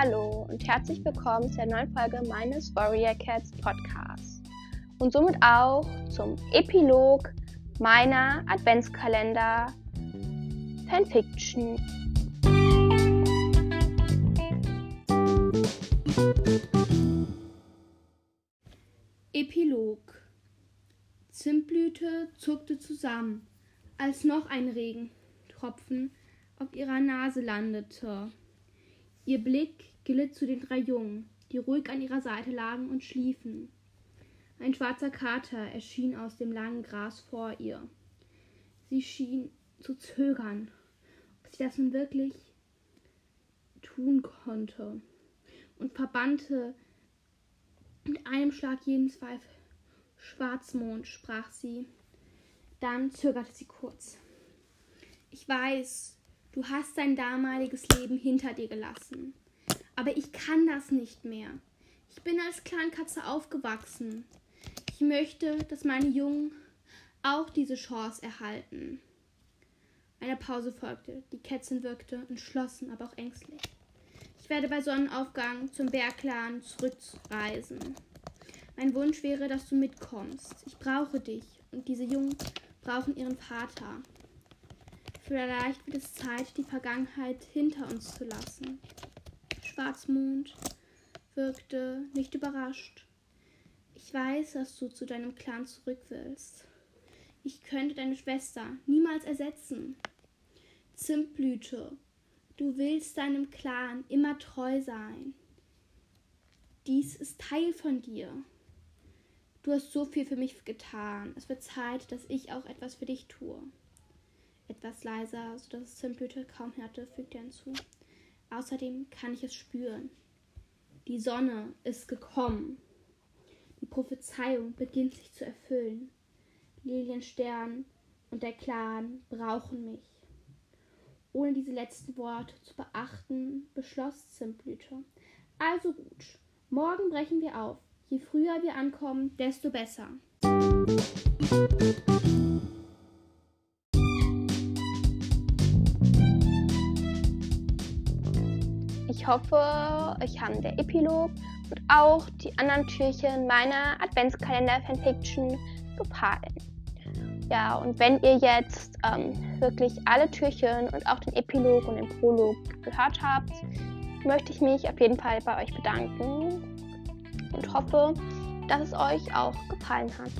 Hallo und herzlich willkommen zur neuen Folge meines Warrior Cats Podcasts und somit auch zum Epilog meiner Adventskalender Fanfiction. Epilog Zimtblüte zuckte zusammen, als noch ein Regentropfen auf ihrer Nase landete. Ihr Blick glitt zu den drei Jungen, die ruhig an ihrer Seite lagen und schliefen. Ein schwarzer Kater erschien aus dem langen Gras vor ihr. Sie schien zu zögern, ob sie das nun wirklich tun konnte, und verbannte mit einem Schlag jeden Zweifel. Schwarzmond, sprach sie. Dann zögerte sie kurz. Ich weiß, du hast dein damaliges Leben hinter dir gelassen. Aber ich kann das nicht mehr. Ich bin als Clankatze aufgewachsen. Ich möchte, dass meine Jungen auch diese Chance erhalten. Eine Pause folgte. Die Kätzin wirkte entschlossen, aber auch ängstlich. Ich werde bei Sonnenaufgang zum Bergclan zurückreisen. Mein Wunsch wäre, dass du mitkommst. Ich brauche dich und diese Jungen brauchen ihren Vater. Vielleicht wird es Zeit, die Vergangenheit hinter uns zu lassen. Schwarzmond wirkte nicht überrascht. Ich weiß, dass du zu deinem Clan zurück willst. Ich könnte deine Schwester niemals ersetzen. Zimtblüte, du willst deinem Clan immer treu sein. Dies ist Teil von dir. Du hast so viel für mich getan. Es wird Zeit, dass ich auch etwas für dich tue. Etwas leiser, sodass Zimtblüte kaum hörte, fügte er hinzu. Außerdem kann ich es spüren. Die Sonne ist gekommen. Die Prophezeiung beginnt sich zu erfüllen. Lilienstern und der Clan brauchen mich. Ohne diese letzten Worte zu beachten, beschloss Zimtblüte. Also gut, morgen brechen wir auf. Je früher wir ankommen, desto besser. Hoffe, euch haben der Epilog und auch die anderen Türchen meiner Adventskalender-Fanfiction gefallen. Ja, und wenn ihr jetzt ähm, wirklich alle Türchen und auch den Epilog und den Prolog gehört habt, möchte ich mich auf jeden Fall bei euch bedanken und hoffe, dass es euch auch gefallen hat.